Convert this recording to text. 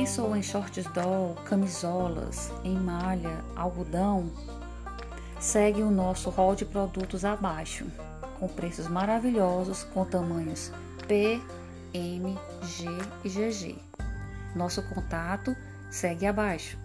Pensou em shorts doll, camisolas, em malha, algodão? Segue o nosso hall de produtos abaixo, com preços maravilhosos com tamanhos P, M, G e GG. Nosso contato segue abaixo.